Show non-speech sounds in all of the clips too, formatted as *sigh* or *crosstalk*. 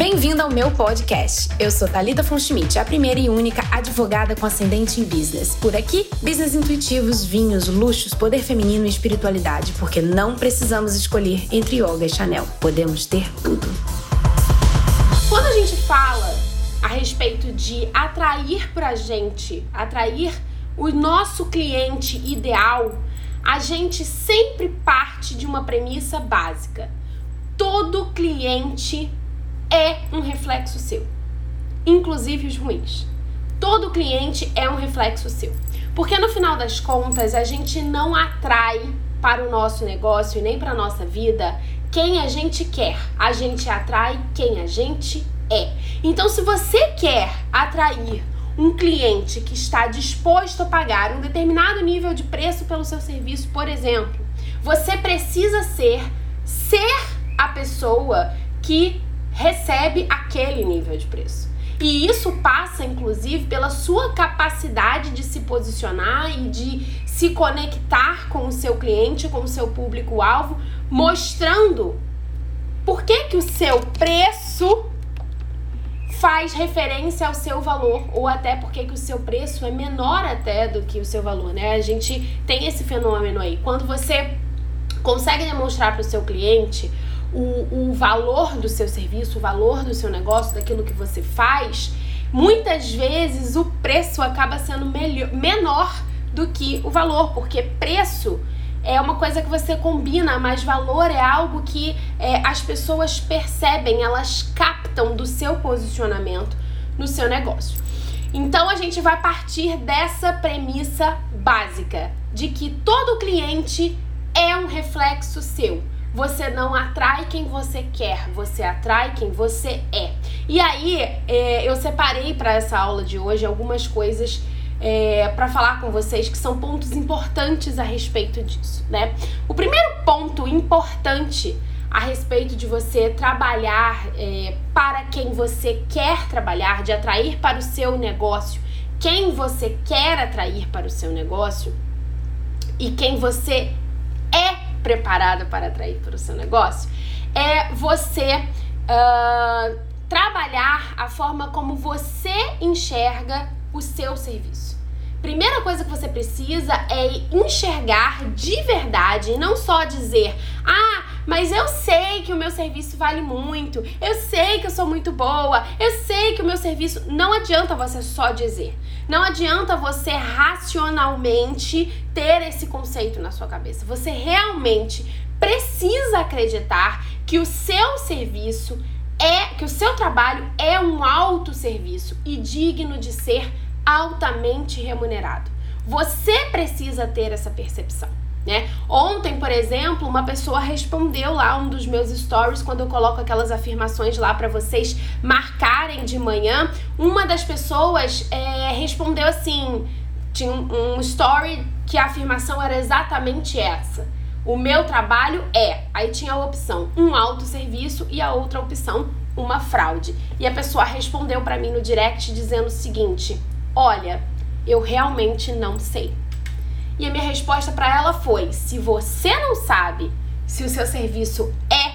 Bem-vindo ao meu podcast. Eu sou Talita Fonschmidt, a primeira e única advogada com ascendente em business. Por aqui, business intuitivos, vinhos, luxos, poder feminino e espiritualidade, porque não precisamos escolher entre yoga e Chanel. Podemos ter tudo. Quando a gente fala a respeito de atrair pra gente, atrair o nosso cliente ideal, a gente sempre parte de uma premissa básica. Todo cliente é um reflexo seu, inclusive os ruins. Todo cliente é um reflexo seu. Porque no final das contas, a gente não atrai para o nosso negócio e nem para a nossa vida quem a gente quer. A gente atrai quem a gente é. Então, se você quer atrair um cliente que está disposto a pagar um determinado nível de preço pelo seu serviço, por exemplo, você precisa ser ser a pessoa que recebe aquele nível de preço. E isso passa, inclusive, pela sua capacidade de se posicionar e de se conectar com o seu cliente, com o seu público-alvo, mostrando por que, que o seu preço faz referência ao seu valor, ou até porque que o seu preço é menor até do que o seu valor, né? A gente tem esse fenômeno aí. Quando você consegue demonstrar para o seu cliente o, o valor do seu serviço, o valor do seu negócio, daquilo que você faz, muitas vezes o preço acaba sendo melhor, menor do que o valor, porque preço é uma coisa que você combina, mas valor é algo que é, as pessoas percebem, elas captam do seu posicionamento no seu negócio. Então a gente vai partir dessa premissa básica de que todo cliente é um reflexo seu. Você não atrai quem você quer, você atrai quem você é. E aí, é, eu separei para essa aula de hoje algumas coisas é, para falar com vocês que são pontos importantes a respeito disso, né? O primeiro ponto importante a respeito de você trabalhar é, para quem você quer trabalhar, de atrair para o seu negócio quem você quer atrair para o seu negócio e quem você é preparada para atrair para o seu negócio, é você uh, trabalhar a forma como você enxerga o seu serviço. Primeira coisa que você precisa é enxergar de verdade e não só dizer, ah, mas eu sei que o meu serviço vale muito, eu sei que eu sou muito boa, eu sei que o meu serviço. Não adianta você só dizer. Não adianta você racionalmente ter esse conceito na sua cabeça. Você realmente precisa acreditar que o seu serviço é, que o seu trabalho é um alto serviço e digno de ser altamente remunerado. Você precisa ter essa percepção. Né? Ontem, por exemplo, uma pessoa respondeu lá um dos meus stories quando eu coloco aquelas afirmações lá para vocês marcarem de manhã. Uma das pessoas é, respondeu assim: tinha um, um story que a afirmação era exatamente essa. O meu trabalho é. Aí tinha a opção um autosserviço e a outra opção uma fraude. E a pessoa respondeu para mim no direct dizendo o seguinte: Olha, eu realmente não sei. E a minha resposta para ela foi: se você não sabe se o seu serviço é,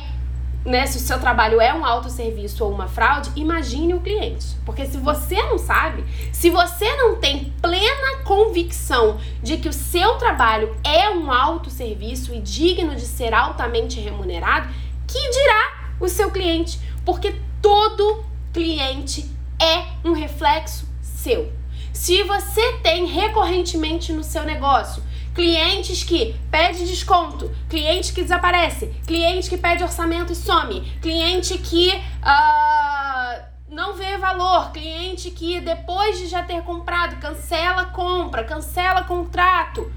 né, se o seu trabalho é um autosserviço ou uma fraude, imagine o cliente. Porque se você não sabe, se você não tem plena convicção de que o seu trabalho é um autosserviço e digno de ser altamente remunerado, que dirá o seu cliente? Porque todo cliente é um reflexo seu. Se você tem recorrentemente no seu negócio clientes que pede desconto, cliente que desaparece, cliente que pede orçamento e some, cliente que uh, não vê valor, cliente que depois de já ter comprado cancela compra, cancela contrato.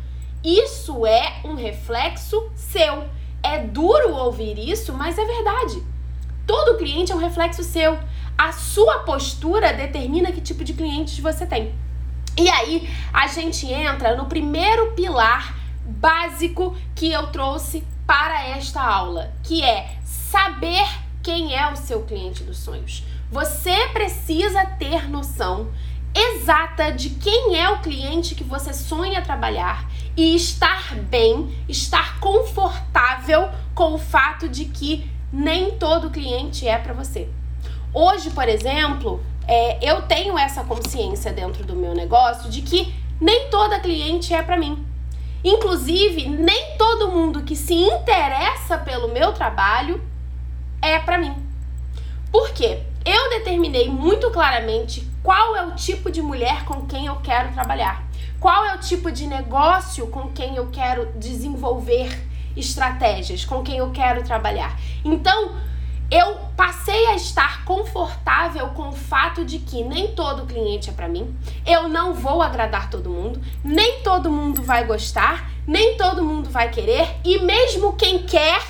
Isso é um reflexo seu. É duro ouvir isso, mas é verdade. Todo cliente é um reflexo seu. A sua postura determina que tipo de clientes você tem. E aí a gente entra no primeiro pilar básico que eu trouxe para esta aula, que é saber quem é o seu cliente dos sonhos. Você precisa ter noção exata de quem é o cliente que você sonha trabalhar e estar bem, estar confortável com o fato de que nem todo cliente é para você. Hoje, por exemplo, é, eu tenho essa consciência dentro do meu negócio de que nem toda cliente é para mim. Inclusive, nem todo mundo que se interessa pelo meu trabalho é para mim. Por quê? Eu determinei muito claramente qual é o tipo de mulher com quem eu quero trabalhar. Qual é o tipo de negócio com quem eu quero desenvolver estratégias, com quem eu quero trabalhar. Então, eu passei a estar confortável com o fato de que nem todo cliente é para mim, eu não vou agradar todo mundo, nem todo mundo vai gostar, nem todo mundo vai querer e mesmo quem quer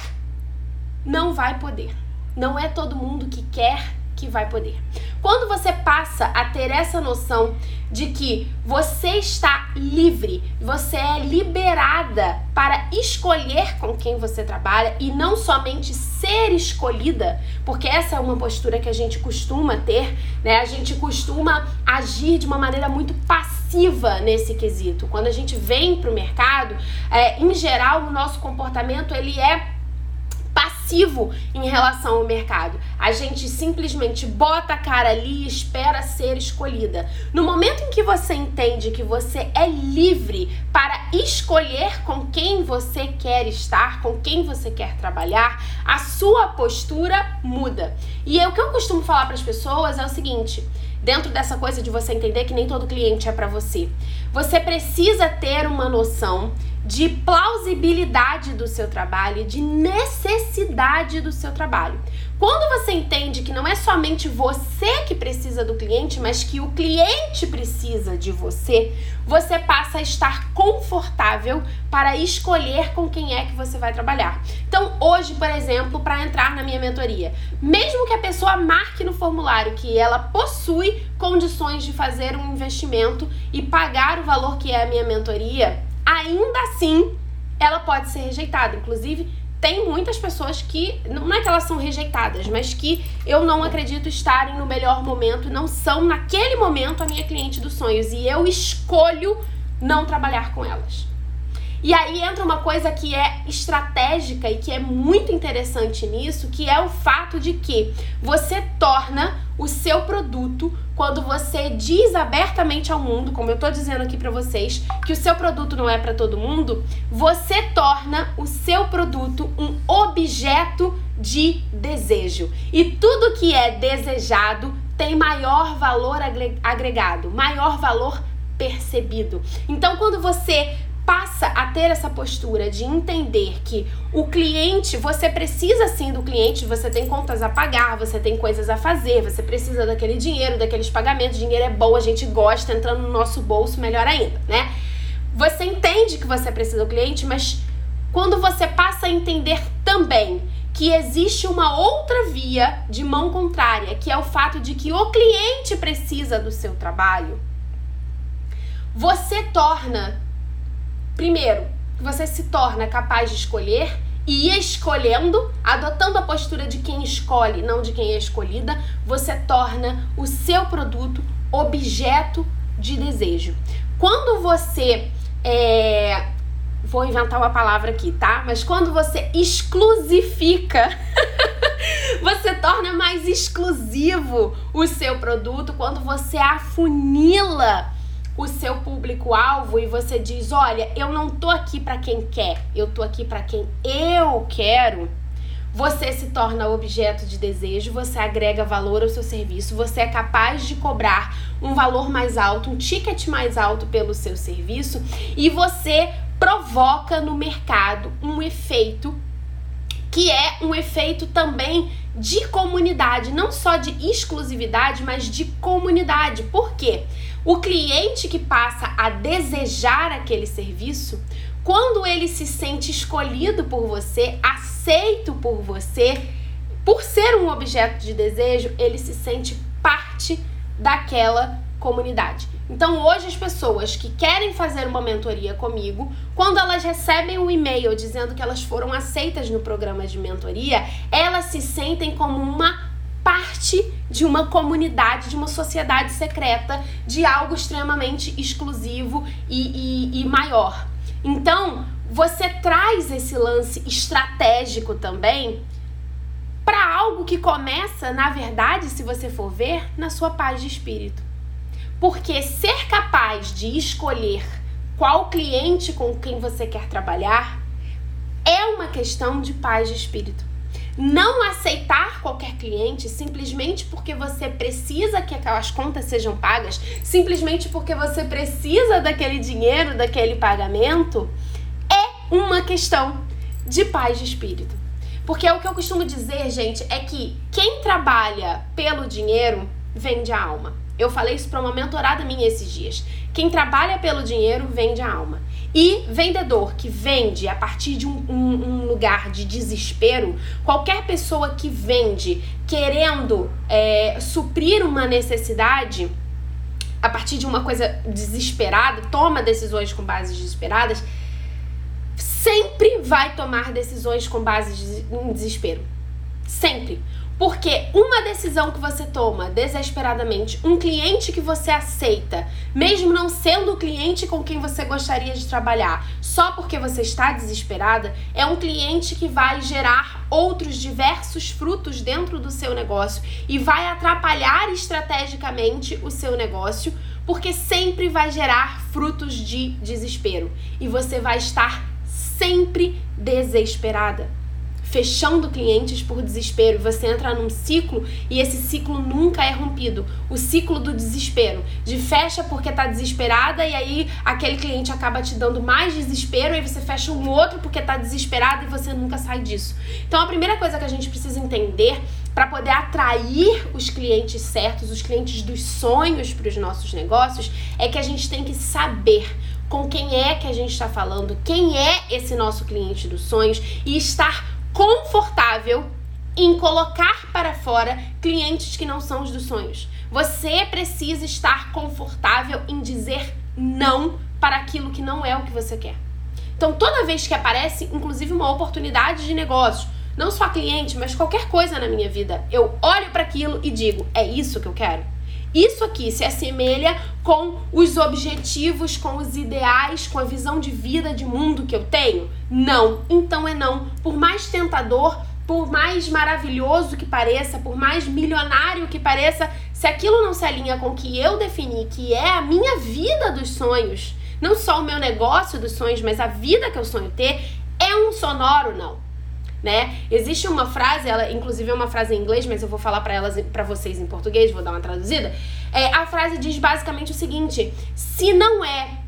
não vai poder. Não é todo mundo que quer que vai poder. Quando você passa a ter essa noção de que você está livre, você é liberada para escolher com quem você trabalha e não somente ser escolhida, porque essa é uma postura que a gente costuma ter, né? A gente costuma agir de uma maneira muito passiva nesse quesito. Quando a gente vem para o mercado, é, em geral, o nosso comportamento ele é passivo em relação ao mercado. A gente simplesmente bota a cara ali e espera ser escolhida. No momento em que você entende que você é livre para escolher com quem você quer estar, com quem você quer trabalhar, a sua postura muda. E é o que eu costumo falar para as pessoas é o seguinte: dentro dessa coisa de você entender que nem todo cliente é para você, você precisa ter uma noção de plausibilidade do seu trabalho e de necessidade do seu trabalho. Quando você entende que não é somente você que precisa do cliente, mas que o cliente precisa de você, você passa a estar confortável para escolher com quem é que você vai trabalhar. Então, hoje, por exemplo, para entrar na minha mentoria, mesmo que a pessoa marque no formulário que ela possui condições de fazer um investimento e pagar o valor que é a minha mentoria, ainda assim ela pode ser rejeitada. Inclusive, tem muitas pessoas que, não é que elas são rejeitadas, mas que eu não acredito estarem no melhor momento, não são naquele momento a minha cliente dos sonhos e eu escolho não trabalhar com elas. E aí entra uma coisa que é estratégica e que é muito interessante nisso, que é o fato de que você torna o seu produto quando você diz abertamente ao mundo, como eu tô dizendo aqui para vocês, que o seu produto não é para todo mundo, você torna o seu produto um objeto de desejo. E tudo que é desejado tem maior valor agregado, maior valor percebido. Então, quando você passa a ter essa postura de entender que o cliente, você precisa sim do cliente, você tem contas a pagar, você tem coisas a fazer, você precisa daquele dinheiro, daqueles pagamentos, dinheiro é bom, a gente gosta, entrando no nosso bolso, melhor ainda, né? Você entende que você precisa do cliente, mas quando você passa a entender também que existe uma outra via de mão contrária, que é o fato de que o cliente precisa do seu trabalho, você torna Primeiro, você se torna capaz de escolher e escolhendo, adotando a postura de quem escolhe, não de quem é escolhida, você torna o seu produto objeto de desejo. Quando você é, vou inventar uma palavra aqui, tá? Mas quando você exclusifica, *laughs* você torna mais exclusivo o seu produto, quando você afunila o seu público-alvo e você diz: "Olha, eu não tô aqui para quem quer, eu tô aqui para quem eu quero", você se torna objeto de desejo, você agrega valor ao seu serviço, você é capaz de cobrar um valor mais alto, um ticket mais alto pelo seu serviço e você provoca no mercado um efeito que é um efeito também de comunidade, não só de exclusividade, mas de comunidade. Por quê? O cliente que passa a desejar aquele serviço, quando ele se sente escolhido por você, aceito por você, por ser um objeto de desejo, ele se sente parte daquela comunidade. Então, hoje as pessoas que querem fazer uma mentoria comigo, quando elas recebem um e-mail dizendo que elas foram aceitas no programa de mentoria, elas se sentem como uma parte de uma comunidade, de uma sociedade secreta, de algo extremamente exclusivo e, e, e maior. Então, você traz esse lance estratégico também para algo que começa, na verdade, se você for ver, na sua paz de espírito. Porque ser capaz de escolher qual cliente com quem você quer trabalhar é uma questão de paz de espírito. Não aceitar qualquer cliente simplesmente porque você precisa que aquelas contas sejam pagas, simplesmente porque você precisa daquele dinheiro, daquele pagamento, é uma questão de paz de espírito. Porque o que eu costumo dizer, gente, é que quem trabalha pelo dinheiro vende a alma. Eu falei isso para uma mentorada minha esses dias. Quem trabalha pelo dinheiro vende a alma. E vendedor que vende a partir de um, um, um lugar de desespero, qualquer pessoa que vende querendo é, suprir uma necessidade a partir de uma coisa desesperada, toma decisões com bases desesperadas, sempre vai tomar decisões com base em desespero. Sempre. Porque uma decisão que você toma desesperadamente, um cliente que você aceita, mesmo não sendo o cliente com quem você gostaria de trabalhar, só porque você está desesperada, é um cliente que vai gerar outros diversos frutos dentro do seu negócio e vai atrapalhar estrategicamente o seu negócio, porque sempre vai gerar frutos de desespero. E você vai estar sempre desesperada fechando clientes por desespero. Você entra num ciclo e esse ciclo nunca é rompido. O ciclo do desespero. De fecha porque tá desesperada e aí aquele cliente acaba te dando mais desespero e você fecha um outro porque tá desesperado e você nunca sai disso. Então a primeira coisa que a gente precisa entender para poder atrair os clientes certos, os clientes dos sonhos para os nossos negócios, é que a gente tem que saber com quem é que a gente está falando, quem é esse nosso cliente dos sonhos e estar confortável em colocar para fora clientes que não são os dos sonhos. Você precisa estar confortável em dizer não para aquilo que não é o que você quer. Então, toda vez que aparece, inclusive, uma oportunidade de negócio, não só cliente, mas qualquer coisa na minha vida, eu olho para aquilo e digo: é isso que eu quero? Isso aqui se assemelha com os objetivos, com os ideais, com a visão de vida, de mundo que eu tenho? Não. Então é não. Por mais tentador, por mais maravilhoso que pareça, por mais milionário que pareça, se aquilo não se alinha com o que eu defini, que é a minha vida dos sonhos, não só o meu negócio dos sonhos, mas a vida que eu sonho ter, é um sonoro não né? Existe uma frase, ela inclusive é uma frase em inglês, mas eu vou falar para elas para vocês em português, vou dar uma traduzida. É, a frase diz basicamente o seguinte: se não é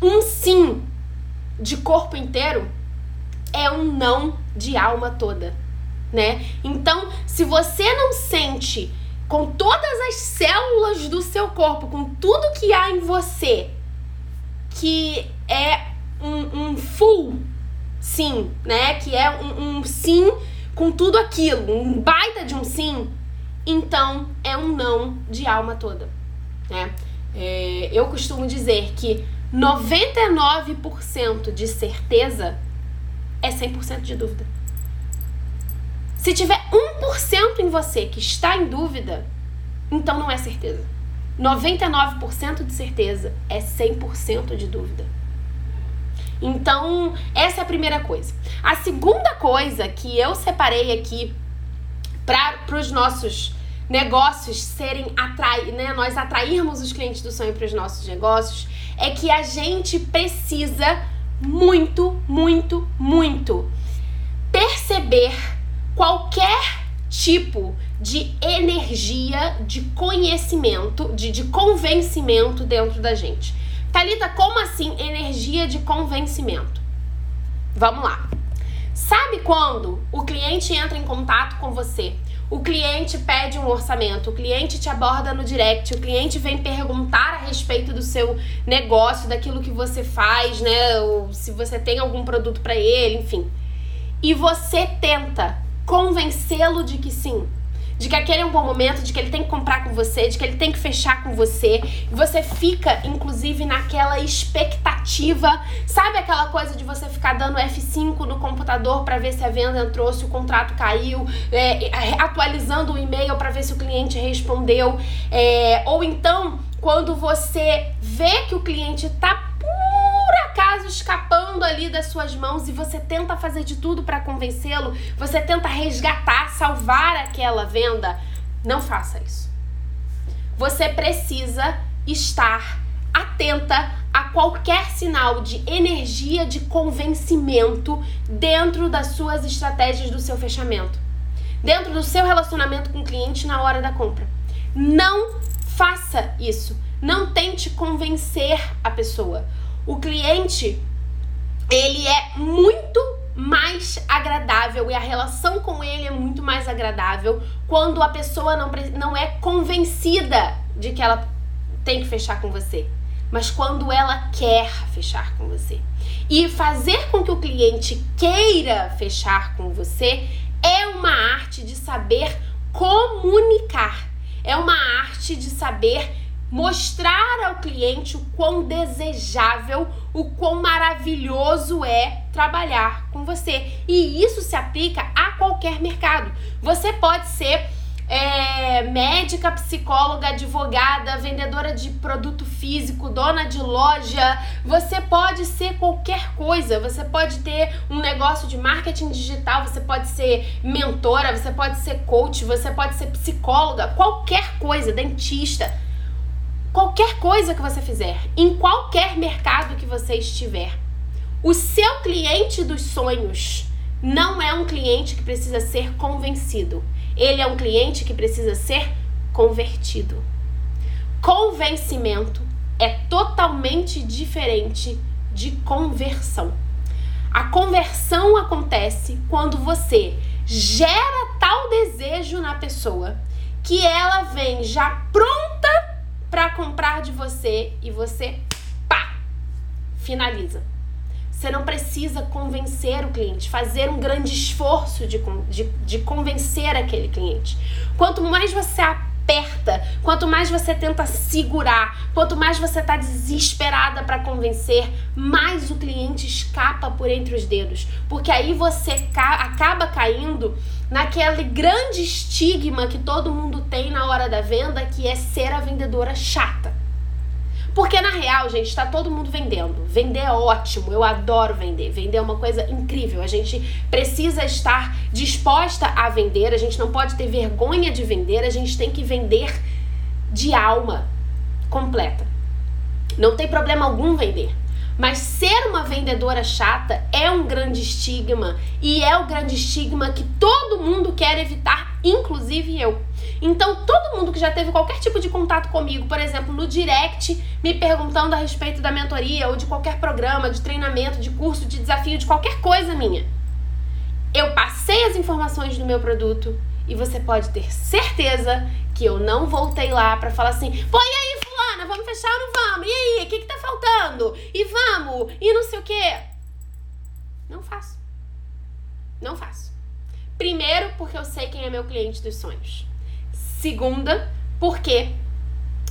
um sim de corpo inteiro, é um não de alma toda, né? Então, se você não sente com todas as células do seu corpo, com tudo que há em você, que é um, um full sim, né? Que é um, um sim com tudo aquilo, um baita de um sim, então é um não de alma toda, né? É, eu costumo dizer que 99% de certeza é 100% de dúvida. Se tiver 1% em você que está em dúvida, então não é certeza. 99% de certeza é 100% de dúvida. Então, essa é a primeira coisa. A segunda coisa que eu separei aqui para os nossos negócios serem atrair, né, nós atrairmos os clientes do sonho para os nossos negócios, é que a gente precisa muito, muito, muito perceber qualquer tipo de energia, de conhecimento, de, de convencimento dentro da gente. Talita, como assim energia de convencimento? Vamos lá. Sabe quando o cliente entra em contato com você? O cliente pede um orçamento, o cliente te aborda no direct, o cliente vem perguntar a respeito do seu negócio, daquilo que você faz, né? Ou se você tem algum produto para ele, enfim. E você tenta convencê-lo de que sim, de que aquele é um bom momento, de que ele tem que comprar com você, de que ele tem que fechar com você. Você fica, inclusive, naquela expectativa. Sabe aquela coisa de você ficar dando F5 no computador para ver se a venda entrou, se o contrato caiu, é, atualizando o e-mail para ver se o cliente respondeu. É, ou então, quando você vê que o cliente tá acaso escapando ali das suas mãos e você tenta fazer de tudo para convencê-lo, você tenta resgatar, salvar aquela venda, não faça isso. Você precisa estar atenta a qualquer sinal de energia de convencimento dentro das suas estratégias do seu fechamento, dentro do seu relacionamento com o cliente na hora da compra. Não faça isso. Não tente convencer a pessoa. O cliente, ele é muito mais agradável e a relação com ele é muito mais agradável quando a pessoa não, não é convencida de que ela tem que fechar com você, mas quando ela quer fechar com você. E fazer com que o cliente queira fechar com você é uma arte de saber comunicar, é uma arte de saber mostrar ao cliente o quão desejável, o quão maravilhoso é trabalhar com você. E isso se aplica a qualquer mercado. Você pode ser é, médica, psicóloga, advogada, vendedora de produto físico, dona de loja. Você pode ser qualquer coisa. Você pode ter um negócio de marketing digital, você pode ser mentora, você pode ser coach, você pode ser psicóloga, qualquer coisa, dentista qualquer coisa que você fizer, em qualquer mercado que você estiver, o seu cliente dos sonhos não é um cliente que precisa ser convencido. Ele é um cliente que precisa ser convertido. Convencimento é totalmente diferente de conversão. A conversão acontece quando você gera tal desejo na pessoa que ela vem já pronta para comprar de você e você, pá, finaliza. Você não precisa convencer o cliente, fazer um grande esforço de, de, de convencer aquele cliente. Quanto mais você aperta, quanto mais você tenta segurar, quanto mais você está desesperada para convencer, mais o cliente escapa por entre os dedos. Porque aí você ca acaba caindo naquele grande estigma que todo mundo tem na hora da venda, que é ser a vendedora chata. Porque na real, gente, está todo mundo vendendo. Vender é ótimo, eu adoro vender. Vender é uma coisa incrível. A gente precisa estar disposta a vender, a gente não pode ter vergonha de vender, a gente tem que vender de alma completa. Não tem problema algum vender. Mas ser uma vendedora chata é um grande estigma e é o grande estigma que todo mundo quer evitar, inclusive eu. Então, todo mundo que já teve qualquer tipo de contato comigo, por exemplo, no direct, me perguntando a respeito da mentoria ou de qualquer programa, de treinamento, de curso, de desafio, de qualquer coisa minha, eu passei as informações do meu produto e você pode ter certeza que eu não voltei lá para falar assim: pô, e aí, fulana, vamos fechar ou não vamos? E aí, o que, que tá faltando? E vamos? E não sei o quê. Não faço. Não faço. Primeiro, porque eu sei quem é meu cliente dos sonhos. Segunda, porque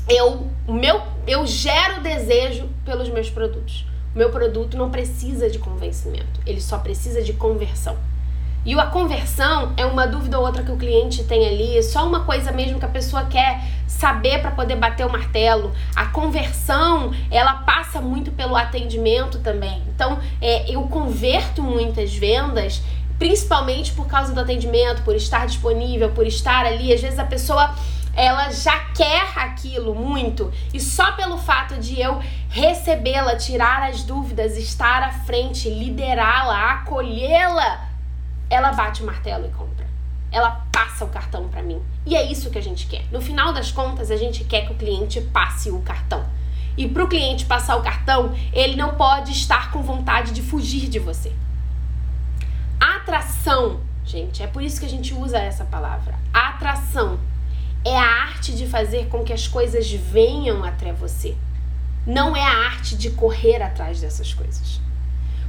eu, meu, eu gero desejo pelos meus produtos. O meu produto não precisa de convencimento, ele só precisa de conversão. E a conversão é uma dúvida ou outra que o cliente tem ali, só uma coisa mesmo que a pessoa quer saber para poder bater o martelo. A conversão, ela passa muito pelo atendimento também. Então, é, eu converto muitas vendas, principalmente por causa do atendimento, por estar disponível, por estar ali. Às vezes a pessoa ela já quer aquilo muito e só pelo fato de eu recebê-la, tirar as dúvidas, estar à frente, liderá-la, acolhê-la ela bate o martelo e compra. Ela passa o cartão para mim. E é isso que a gente quer. No final das contas, a gente quer que o cliente passe o cartão. E para o cliente passar o cartão, ele não pode estar com vontade de fugir de você. Atração, gente, é por isso que a gente usa essa palavra. Atração é a arte de fazer com que as coisas venham até você. Não é a arte de correr atrás dessas coisas.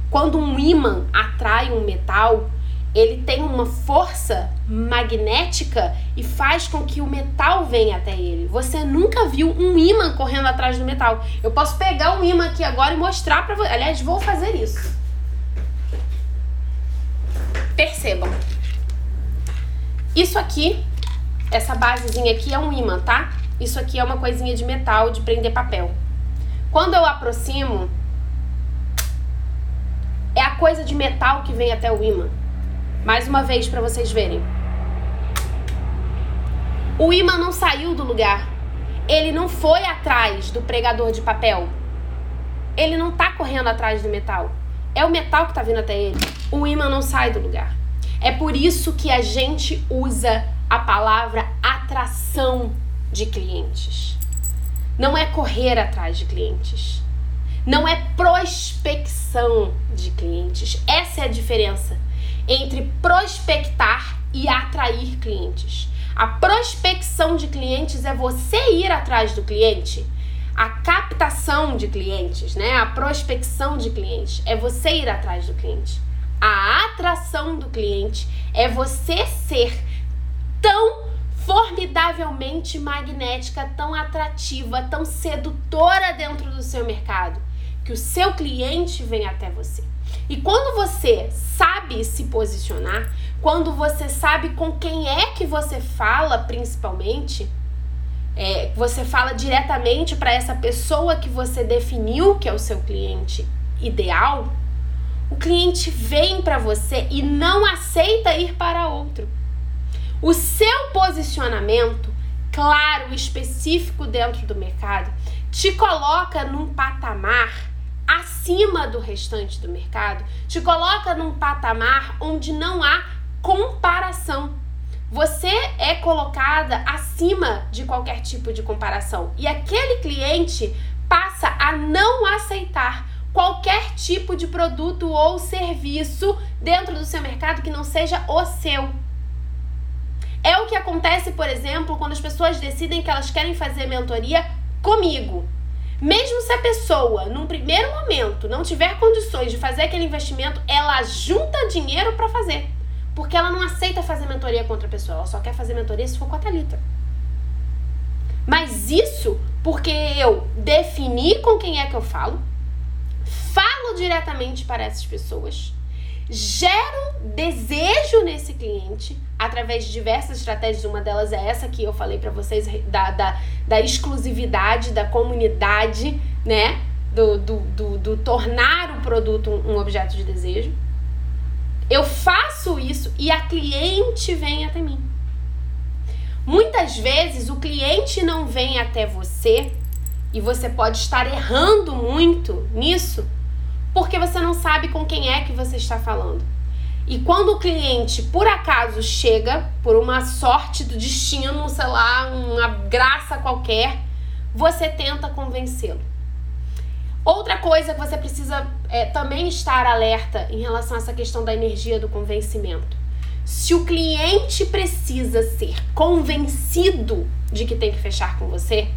Quando um imã atrai um metal, ele tem uma força magnética e faz com que o metal venha até ele. Você nunca viu um imã correndo atrás do metal. Eu posso pegar um imã aqui agora e mostrar para você. Aliás, vou fazer isso. Percebam. Isso aqui, essa basezinha aqui é um imã, tá? Isso aqui é uma coisinha de metal de prender papel. Quando eu aproximo, coisa de metal que vem até o imã. Mais uma vez para vocês verem. O imã não saiu do lugar. Ele não foi atrás do pregador de papel. Ele não tá correndo atrás do metal. É o metal que tá vindo até ele. O imã não sai do lugar. É por isso que a gente usa a palavra atração de clientes. Não é correr atrás de clientes. Não é prospecção de clientes. Essa é a diferença entre prospectar e atrair clientes. A prospecção de clientes é você ir atrás do cliente. A captação de clientes, né? A prospecção de clientes é você ir atrás do cliente. A atração do cliente é você ser tão formidavelmente magnética, tão atrativa, tão sedutora dentro do seu mercado, que o seu cliente vem até você. E quando você sabe se posicionar, quando você sabe com quem é que você fala, principalmente, é, você fala diretamente para essa pessoa que você definiu que é o seu cliente ideal, o cliente vem para você e não aceita ir para outro. O seu posicionamento claro, específico dentro do mercado, te coloca num patamar acima do restante do mercado, te coloca num patamar onde não há comparação. Você é colocada acima de qualquer tipo de comparação e aquele cliente passa a não aceitar qualquer tipo de produto ou serviço dentro do seu mercado que não seja o seu. É o que acontece, por exemplo, quando as pessoas decidem que elas querem fazer mentoria comigo. Mesmo se a pessoa, num primeiro momento, não tiver condições de fazer aquele investimento, ela junta dinheiro para fazer. Porque ela não aceita fazer mentoria com outra pessoa, ela só quer fazer mentoria se for com a Thalita. Mas isso porque eu defini com quem é que eu falo, falo diretamente para essas pessoas, gero desejo nesse cliente através de diversas estratégias. Uma delas é essa que eu falei para vocês da, da, da, exclusividade, da comunidade, né? Do, do, do, do tornar o produto um, um objeto de desejo. Eu faço isso e a cliente vem até mim. Muitas vezes o cliente não vem até você e você pode estar errando muito nisso porque você não sabe com quem é que você está falando. E quando o cliente por acaso chega, por uma sorte do destino, sei lá, uma graça qualquer, você tenta convencê-lo. Outra coisa que você precisa é, também estar alerta em relação a essa questão da energia do convencimento. Se o cliente precisa ser convencido de que tem que fechar com você,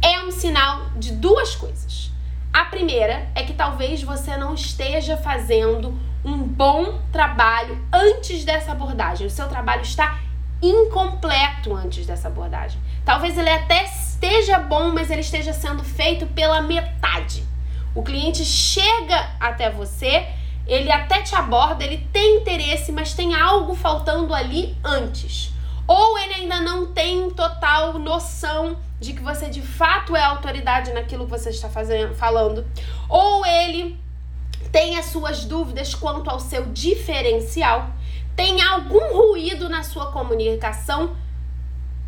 é um sinal de duas coisas. A primeira é que talvez você não esteja fazendo um bom trabalho antes dessa abordagem. O seu trabalho está incompleto antes dessa abordagem. Talvez ele até esteja bom, mas ele esteja sendo feito pela metade. O cliente chega até você, ele até te aborda, ele tem interesse, mas tem algo faltando ali antes. Ou ele ainda não tem total noção de que você de fato é autoridade naquilo que você está fazendo, falando, ou ele tem as suas dúvidas quanto ao seu diferencial, tem algum ruído na sua comunicação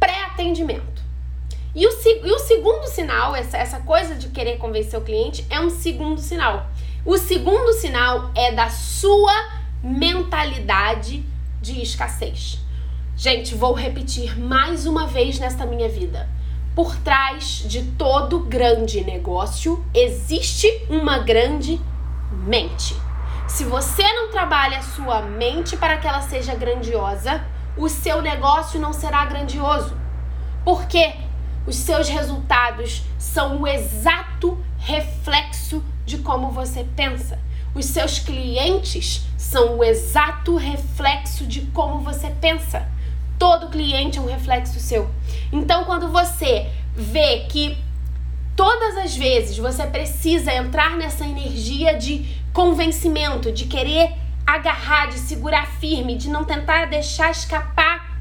pré-atendimento. E o, e o segundo sinal, essa, essa coisa de querer convencer o cliente, é um segundo sinal. O segundo sinal é da sua mentalidade de escassez. Gente, vou repetir mais uma vez nesta minha vida. Por trás de todo grande negócio existe uma grande mente. Se você não trabalha a sua mente para que ela seja grandiosa, o seu negócio não será grandioso. Porque os seus resultados são o exato reflexo de como você pensa. Os seus clientes são o exato reflexo de como você pensa. Todo cliente é um reflexo seu. Então, quando você vê que todas as vezes você precisa entrar nessa energia de convencimento, de querer agarrar, de segurar firme, de não tentar deixar escapar,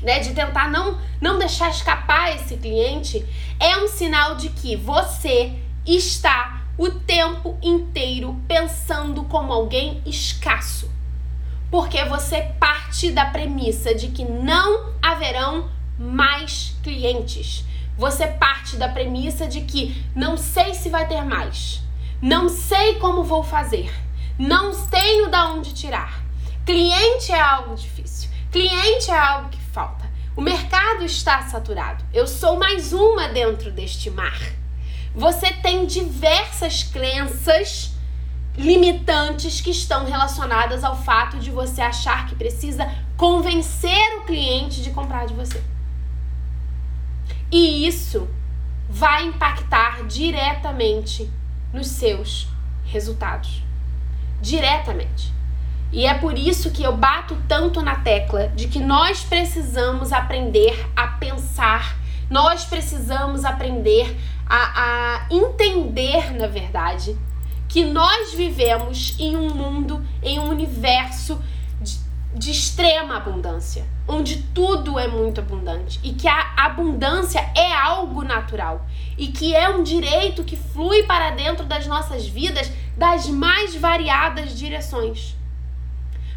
né, de tentar não não deixar escapar esse cliente, é um sinal de que você está o tempo inteiro pensando como alguém escasso. Porque você parte da premissa de que não haverão mais clientes. Você parte da premissa de que não sei se vai ter mais. Não sei como vou fazer. Não tenho da onde tirar. Cliente é algo difícil. Cliente é algo que falta. O mercado está saturado. Eu sou mais uma dentro deste mar. Você tem diversas crenças limitantes que estão relacionadas ao fato de você achar que precisa convencer o cliente de comprar de você. E isso vai impactar diretamente nos seus resultados. Diretamente. E é por isso que eu bato tanto na tecla de que nós precisamos aprender a pensar, nós precisamos aprender a, a entender, na verdade, que nós vivemos em um mundo, em um universo de, de extrema abundância, onde tudo é muito abundante e que a abundância é algo natural e que é um direito que flui para dentro das nossas vidas das mais variadas direções.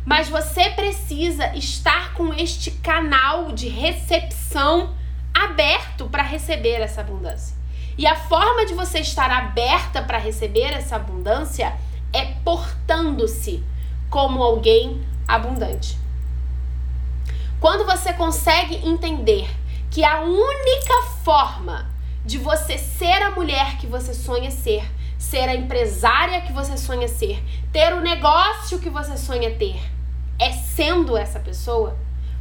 Mas você precisa estar com este canal de recepção aberto para receber essa abundância. E a forma de você estar aberta para receber essa abundância é portando-se como alguém abundante. Quando você consegue entender que a única forma de você ser a mulher que você sonha ser, ser a empresária que você sonha ser, ter o negócio que você sonha ter, é sendo essa pessoa,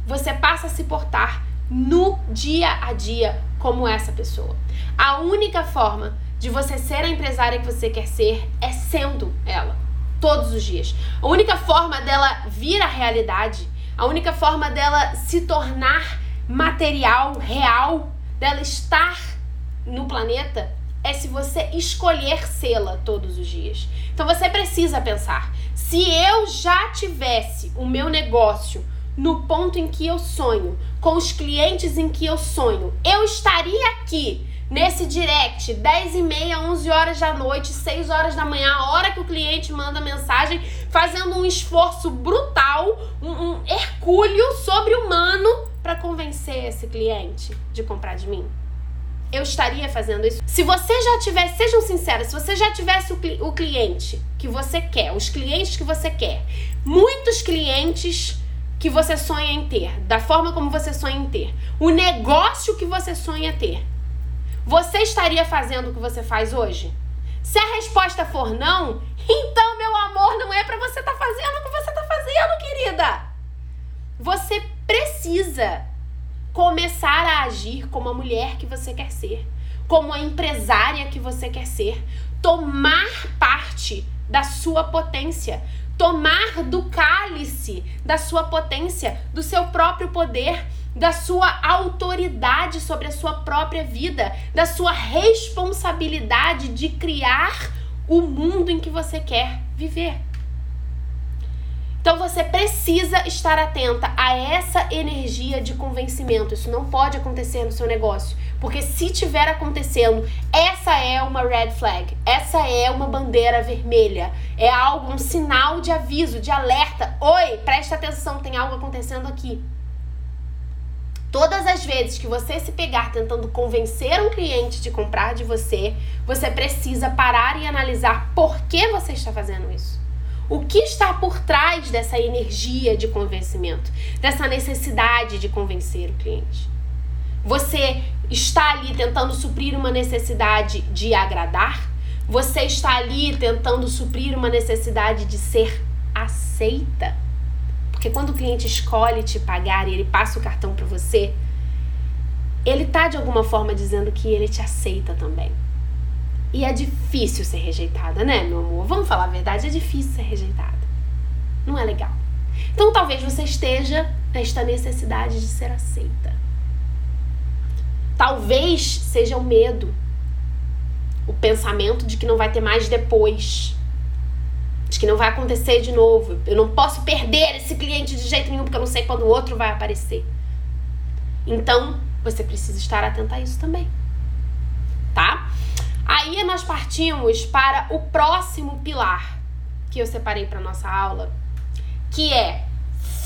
você passa a se portar no dia a dia como essa pessoa. A única forma de você ser a empresária que você quer ser é sendo ela, todos os dias. A única forma dela vir à realidade, a única forma dela se tornar material, real, dela estar no planeta é se você escolher sê-la todos os dias. Então você precisa pensar: se eu já tivesse o meu negócio no ponto em que eu sonho, com os clientes em que eu sonho, eu estaria aqui nesse direct 10 e meia, 11 horas da noite, 6 horas da manhã, a hora que o cliente manda mensagem, fazendo um esforço brutal, um, um hercúleo sobre-humano para convencer esse cliente de comprar de mim? Eu estaria fazendo isso. Se você já tivesse, sejam sinceros, se você já tivesse o, o cliente que você quer, os clientes que você quer, muitos clientes que você sonha em ter, da forma como você sonha em ter, o negócio que você sonha ter, você estaria fazendo o que você faz hoje? Se a resposta for não, então, meu amor, não é para você estar tá fazendo o que você está fazendo, querida. Você precisa começar a agir como a mulher que você quer ser, como a empresária que você quer ser, tomar parte da sua potência, tomar do cálice da sua potência, do seu próprio poder, da sua autoridade sobre a sua própria vida, da sua responsabilidade de criar o mundo em que você quer viver. Então você precisa estar atenta a essa energia de convencimento. Isso não pode acontecer no seu negócio, porque se tiver acontecendo, essa é uma red flag, essa é uma bandeira vermelha, é algo, um sinal de aviso, de alerta. Oi, presta atenção, tem algo acontecendo aqui. Todas as vezes que você se pegar tentando convencer um cliente de comprar de você, você precisa parar e analisar por que você está fazendo isso. O que está por trás dessa energia de convencimento, dessa necessidade de convencer o cliente? Você está ali tentando suprir uma necessidade de agradar? Você está ali tentando suprir uma necessidade de ser aceita? Porque quando o cliente escolhe te pagar e ele passa o cartão para você, ele tá de alguma forma dizendo que ele te aceita também. E é difícil ser rejeitada, né, meu amor? Vamos falar a verdade, é difícil ser rejeitada. Não é legal. Então talvez você esteja nesta necessidade de ser aceita. Talvez seja o medo, o pensamento de que não vai ter mais depois, de que não vai acontecer de novo. Eu não posso perder esse cliente de jeito nenhum porque eu não sei quando o outro vai aparecer. Então, você precisa estar atento a isso também. Tá? Aí nós partimos para o próximo pilar que eu separei para nossa aula, que é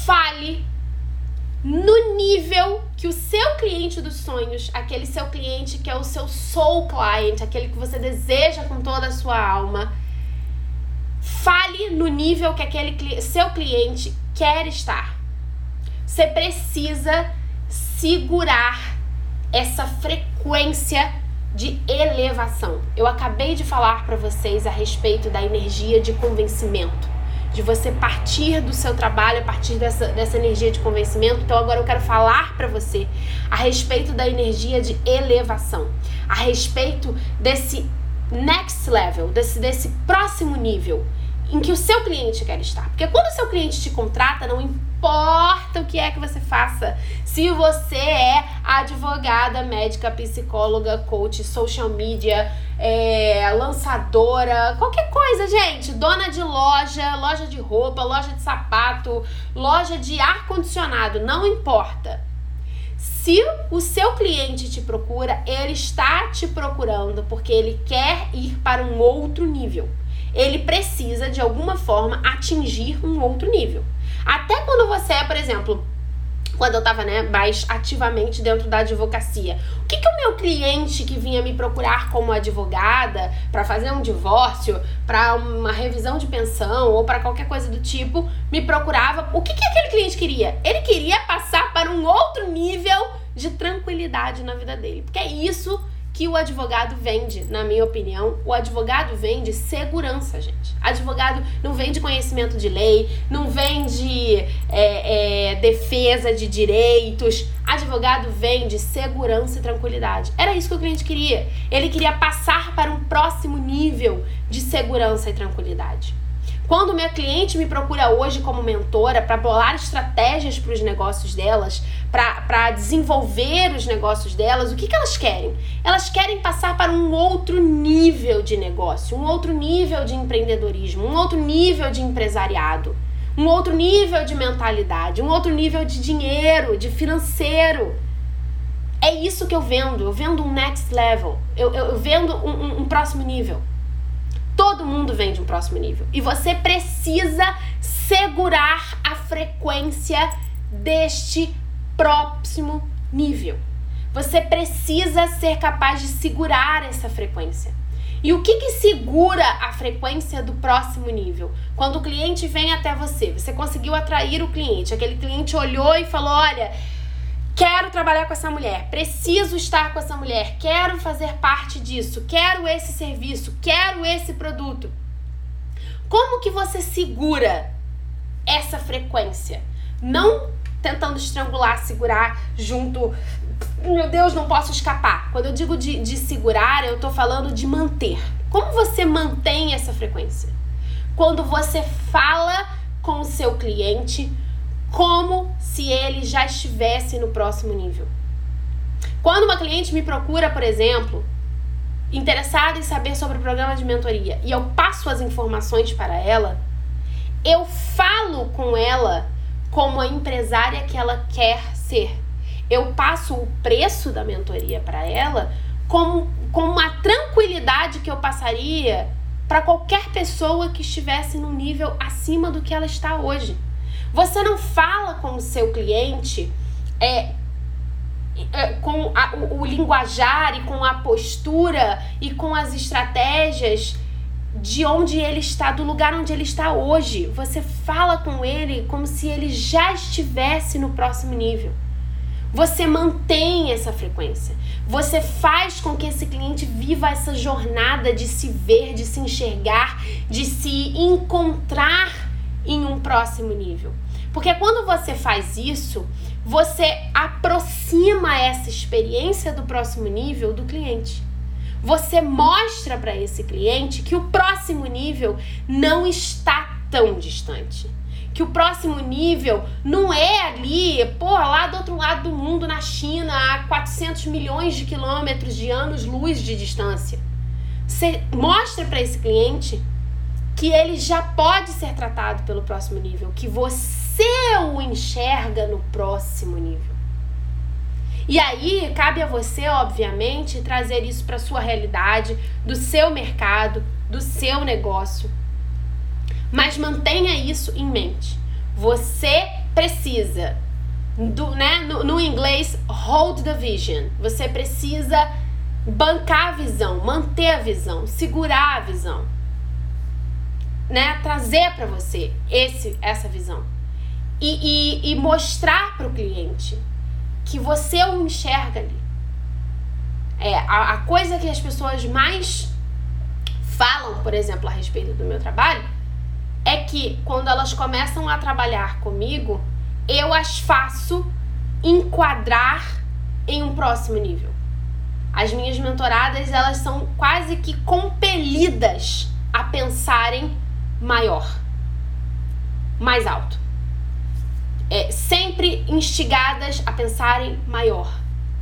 fale no nível que o seu cliente dos sonhos, aquele seu cliente que é o seu soul client, aquele que você deseja com toda a sua alma, fale no nível que aquele seu cliente quer estar. Você precisa segurar essa frequência de elevação. Eu acabei de falar para vocês a respeito da energia de convencimento, de você partir do seu trabalho a partir dessa, dessa energia de convencimento. Então agora eu quero falar para você a respeito da energia de elevação, a respeito desse next level, desse, desse próximo nível em que o seu cliente quer estar. Porque quando o seu cliente te contrata, não importa o que é que você faça. Se você é advogada, médica, psicóloga, coach, social media, é, lançadora, qualquer coisa, gente. Dona de loja, loja de roupa, loja de sapato, loja de ar-condicionado, não importa. Se o seu cliente te procura, ele está te procurando porque ele quer ir para um outro nível ele precisa de alguma forma atingir um outro nível. Até quando você é, por exemplo, quando eu estava né, mais ativamente dentro da advocacia. O que, que o meu cliente que vinha me procurar como advogada para fazer um divórcio, para uma revisão de pensão ou para qualquer coisa do tipo, me procurava? O que, que aquele cliente queria? Ele queria passar para um outro nível de tranquilidade na vida dele. Porque é isso que o advogado vende, na minha opinião. O advogado vende segurança, gente. Advogado não vende conhecimento de lei, não vende é, é, defesa de direitos. Advogado vende segurança e tranquilidade. Era isso que o cliente queria. Ele queria passar para um próximo nível de segurança e tranquilidade. Quando minha cliente me procura hoje como mentora para bolar estratégias para os negócios delas, para desenvolver os negócios delas, o que, que elas querem? Elas querem passar para um outro nível de negócio, um outro nível de empreendedorismo, um outro nível de empresariado, um outro nível de mentalidade, um outro nível de dinheiro, de financeiro. É isso que eu vendo. Eu vendo um next level. Eu, eu, eu vendo um, um, um próximo nível. Todo mundo vende um próximo nível. E você precisa segurar a frequência deste próximo nível. Você precisa ser capaz de segurar essa frequência. E o que, que segura a frequência do próximo nível? Quando o cliente vem até você, você conseguiu atrair o cliente, aquele cliente olhou e falou: Olha, Quero trabalhar com essa mulher, preciso estar com essa mulher, quero fazer parte disso, quero esse serviço, quero esse produto. Como que você segura essa frequência? Não tentando estrangular, segurar junto. Meu Deus, não posso escapar. Quando eu digo de, de segurar, eu tô falando de manter. Como você mantém essa frequência? Quando você fala com o seu cliente como se ele já estivesse no próximo nível. Quando uma cliente me procura, por exemplo, interessada em saber sobre o programa de mentoria e eu passo as informações para ela, eu falo com ela como a empresária que ela quer ser. Eu passo o preço da mentoria para ela como, com uma tranquilidade que eu passaria para qualquer pessoa que estivesse num nível acima do que ela está hoje. Você não fala com o seu cliente é, é com a, o, o linguajar e com a postura e com as estratégias de onde ele está, do lugar onde ele está hoje. Você fala com ele como se ele já estivesse no próximo nível. Você mantém essa frequência. Você faz com que esse cliente viva essa jornada de se ver, de se enxergar, de se encontrar em um próximo nível. Porque quando você faz isso, você aproxima essa experiência do próximo nível do cliente. Você mostra para esse cliente que o próximo nível não está tão distante. Que o próximo nível não é ali, pô, lá do outro lado do mundo, na China, a 400 milhões de quilômetros de anos-luz de distância. Você mostra para esse cliente que ele já pode ser tratado pelo próximo nível, que você o enxerga no próximo nível. E aí cabe a você, obviamente, trazer isso para sua realidade, do seu mercado, do seu negócio. Mas mantenha isso em mente. Você precisa do, né, no, no inglês hold the vision. Você precisa bancar a visão, manter a visão, segurar a visão, né? Trazer para você esse essa visão e, e, e mostrar para o cliente que você o enxerga ali. É, a, a coisa que as pessoas mais falam, por exemplo, a respeito do meu trabalho, é que quando elas começam a trabalhar comigo, eu as faço enquadrar em um próximo nível. As minhas mentoradas, elas são quase que compelidas a pensarem maior, mais alto é, sempre instigadas a pensarem maior,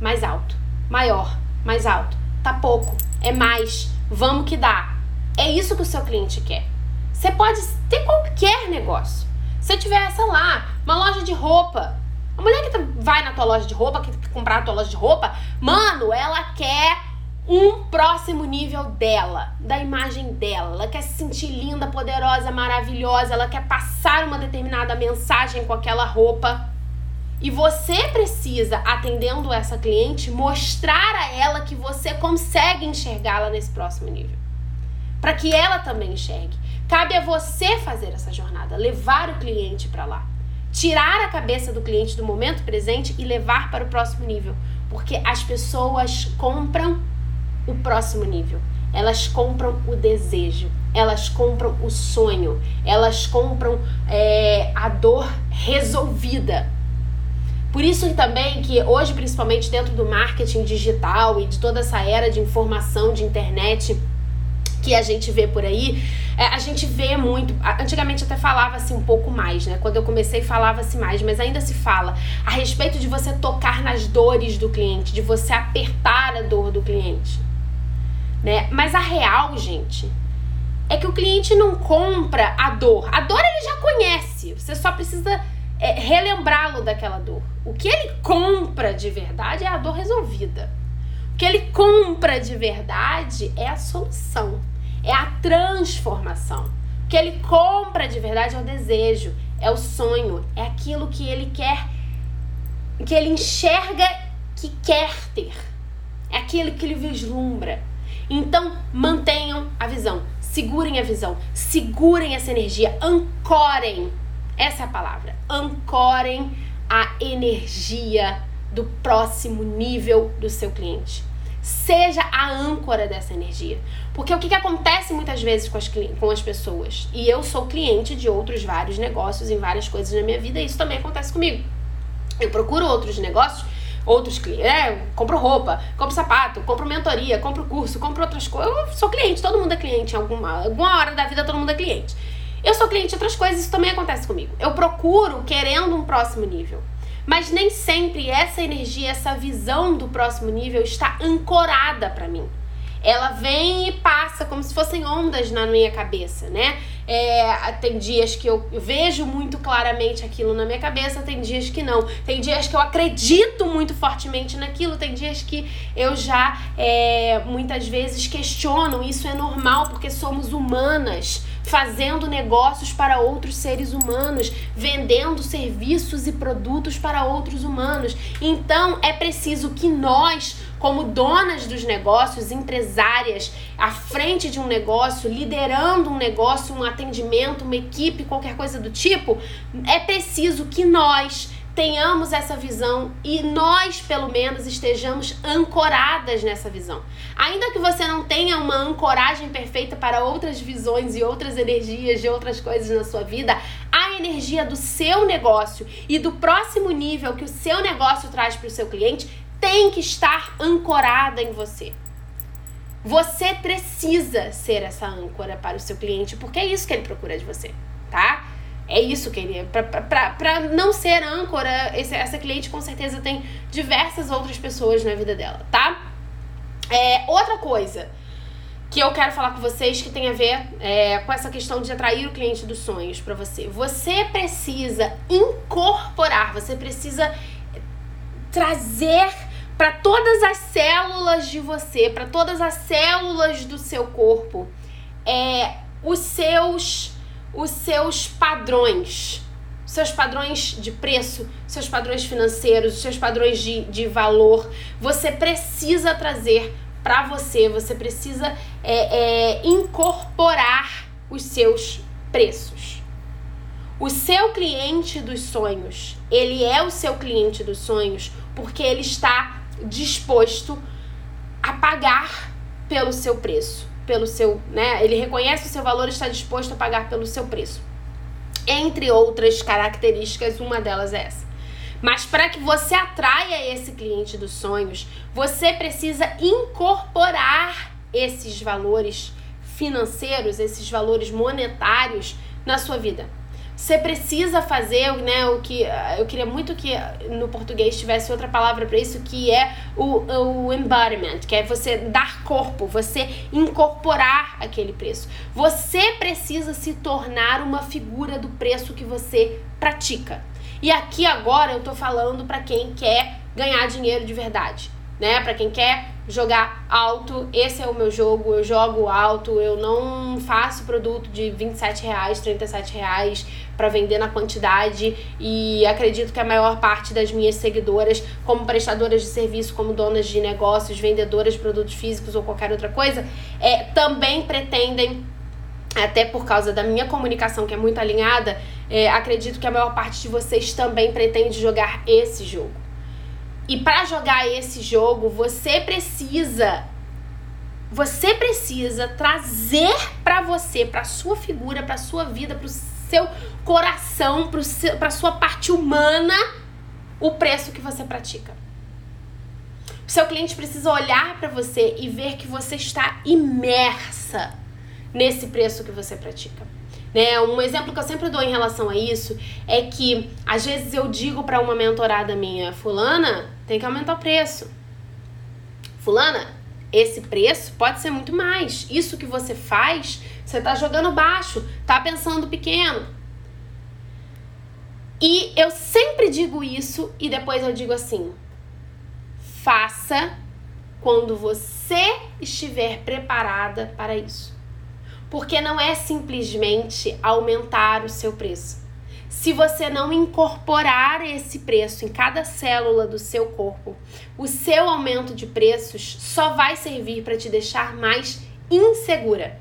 mais alto, maior, mais alto. Tá pouco, é mais, vamos que dá. É isso que o seu cliente quer. Você pode ter qualquer negócio. Se tiver, sei lá, uma loja de roupa, a mulher que vai na tua loja de roupa, que comprar na tua loja de roupa, mano, ela quer um próximo nível dela, da imagem dela. Ela quer se sentir linda, poderosa, maravilhosa, ela quer passar uma determinada mensagem com aquela roupa. E você precisa, atendendo essa cliente, mostrar a ela que você consegue enxergá-la nesse próximo nível. Para que ela também enxergue. Cabe a você fazer essa jornada, levar o cliente para lá. Tirar a cabeça do cliente do momento presente e levar para o próximo nível. Porque as pessoas compram o próximo nível. Elas compram o desejo, elas compram o sonho, elas compram é, a dor resolvida. Por isso também que hoje, principalmente dentro do marketing digital e de toda essa era de informação, de internet que a gente vê por aí, é, a gente vê muito. Antigamente até falava-se um pouco mais, né? Quando eu comecei falava-se mais, mas ainda se fala a respeito de você tocar nas dores do cliente, de você apertar a dor do cliente né? Mas a real, gente, é que o cliente não compra a dor. A dor ele já conhece. Você só precisa é, relembrá-lo daquela dor. O que ele compra de verdade é a dor resolvida. O que ele compra de verdade é a solução, é a transformação. O que ele compra de verdade é o desejo, é o sonho, é aquilo que ele quer, que ele enxerga que quer ter. É aquilo que ele vislumbra. Então, mantenham a visão, segurem a visão, segurem essa energia, ancorem. Essa é a palavra. Ancorem a energia do próximo nível do seu cliente. Seja a âncora dessa energia. Porque o que, que acontece muitas vezes com as, com as pessoas? E eu sou cliente de outros vários negócios em várias coisas na minha vida, e isso também acontece comigo. Eu procuro outros negócios outros clientes. É, compro roupa, compro sapato, compro mentoria, compro curso, compro outras coisas. Eu sou cliente, todo mundo é cliente. Em alguma, alguma hora da vida todo mundo é cliente. Eu sou cliente de outras coisas, isso também acontece comigo. Eu procuro querendo um próximo nível. Mas nem sempre essa energia, essa visão do próximo nível está ancorada para mim. Ela vem e passa como se fossem ondas na minha cabeça, né? É, tem dias que eu vejo muito claramente aquilo na minha cabeça, tem dias que não. Tem dias que eu acredito muito fortemente naquilo, tem dias que eu já é, muitas vezes questiono. Isso é normal porque somos humanas fazendo negócios para outros seres humanos, vendendo serviços e produtos para outros humanos. Então é preciso que nós como donas dos negócios, empresárias, à frente de um negócio, liderando um negócio, um atendimento, uma equipe, qualquer coisa do tipo, é preciso que nós tenhamos essa visão e nós, pelo menos, estejamos ancoradas nessa visão. Ainda que você não tenha uma ancoragem perfeita para outras visões e outras energias de outras coisas na sua vida, a energia do seu negócio e do próximo nível que o seu negócio traz para o seu cliente tem que estar ancorada em você. Você precisa ser essa âncora para o seu cliente, porque é isso que ele procura de você, tá? É isso que ele. Para não ser âncora, esse, essa cliente com certeza tem diversas outras pessoas na vida dela, tá? É, outra coisa que eu quero falar com vocês que tem a ver é, com essa questão de atrair o cliente dos sonhos para você. Você precisa incorporar, você precisa trazer para todas as células de você, para todas as células do seu corpo, é, os seus os seus padrões, seus padrões de preço, seus padrões financeiros, seus padrões de, de valor. Você precisa trazer para você, você precisa é, é, incorporar os seus preços. O seu cliente dos sonhos, ele é o seu cliente dos sonhos porque ele está disposto a pagar pelo seu preço, pelo seu, né? Ele reconhece o seu valor está disposto a pagar pelo seu preço. Entre outras características, uma delas é essa. Mas para que você atraia esse cliente dos sonhos, você precisa incorporar esses valores financeiros, esses valores monetários na sua vida. Você precisa fazer, né, o que eu queria muito que no português tivesse outra palavra para isso, que é o, o embodiment, que é você dar corpo, você incorporar aquele preço. Você precisa se tornar uma figura do preço que você pratica. E aqui agora eu tô falando para quem quer ganhar dinheiro de verdade, né? Para quem quer jogar alto, esse é o meu jogo, eu jogo alto, eu não faço produto de 27 reais, 37 reais para vender na quantidade. E acredito que a maior parte das minhas seguidoras, como prestadoras de serviço, como donas de negócios, vendedoras de produtos físicos ou qualquer outra coisa, é, também pretendem até por causa da minha comunicação que é muito alinhada, é, acredito que a maior parte de vocês também pretende jogar esse jogo. E para jogar esse jogo, você precisa você precisa trazer para você, para sua figura, para sua vida, para o seu coração, para sua parte humana, o preço que você pratica. O seu cliente precisa olhar para você e ver que você está imersa nesse preço que você pratica. Né? Um exemplo que eu sempre dou em relação a isso é que às vezes eu digo para uma mentorada minha, fulana, tem que aumentar o preço. Fulana, esse preço pode ser muito mais. Isso que você faz, você tá jogando baixo, tá pensando pequeno. E eu sempre digo isso e depois eu digo assim: faça quando você estiver preparada para isso porque não é simplesmente aumentar o seu preço. Se você não incorporar esse preço em cada célula do seu corpo, o seu aumento de preços só vai servir para te deixar mais insegura.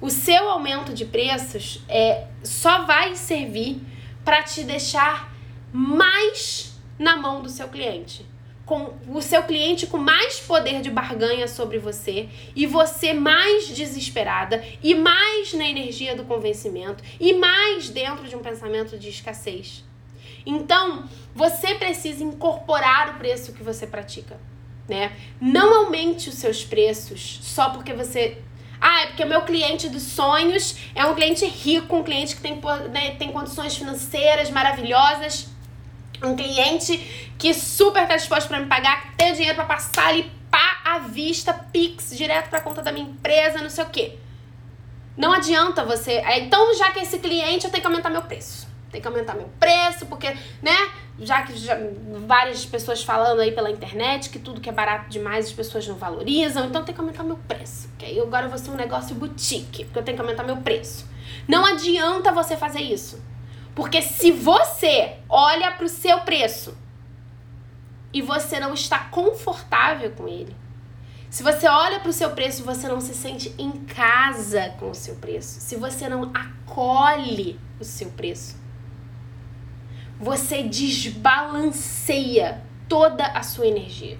O seu aumento de preços é, só vai servir para te deixar mais na mão do seu cliente com o seu cliente com mais poder de barganha sobre você e você mais desesperada e mais na energia do convencimento e mais dentro de um pensamento de escassez. Então, você precisa incorporar o preço que você pratica, né? Não aumente os seus preços só porque você ah, é porque o meu cliente dos sonhos é um cliente rico, um cliente que tem, né, tem condições financeiras maravilhosas um cliente que super tá disposto para me pagar, que tem dinheiro para passar ali pá à vista, Pix, direto para conta da minha empresa, não sei o quê. Não adianta você. É, então, já que esse cliente, eu tenho que aumentar meu preço. Tem que aumentar meu preço, porque, né? Já que já, várias pessoas falando aí pela internet que tudo que é barato demais as pessoas não valorizam, então tem que aumentar meu preço. Que aí agora eu vou ser um negócio boutique, porque eu tenho que aumentar meu preço. Não adianta você fazer isso. Porque se você olha para o seu preço e você não está confortável com ele, se você olha para o seu preço e você não se sente em casa com o seu preço, se você não acolhe o seu preço, você desbalanceia toda a sua energia.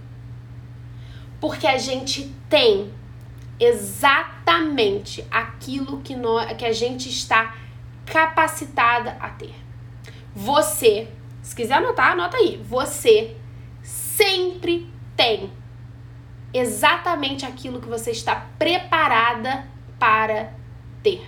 Porque a gente tem exatamente aquilo que, nós, que a gente está capacitada a ter. Você, se quiser anotar, anota aí. Você sempre tem exatamente aquilo que você está preparada para ter.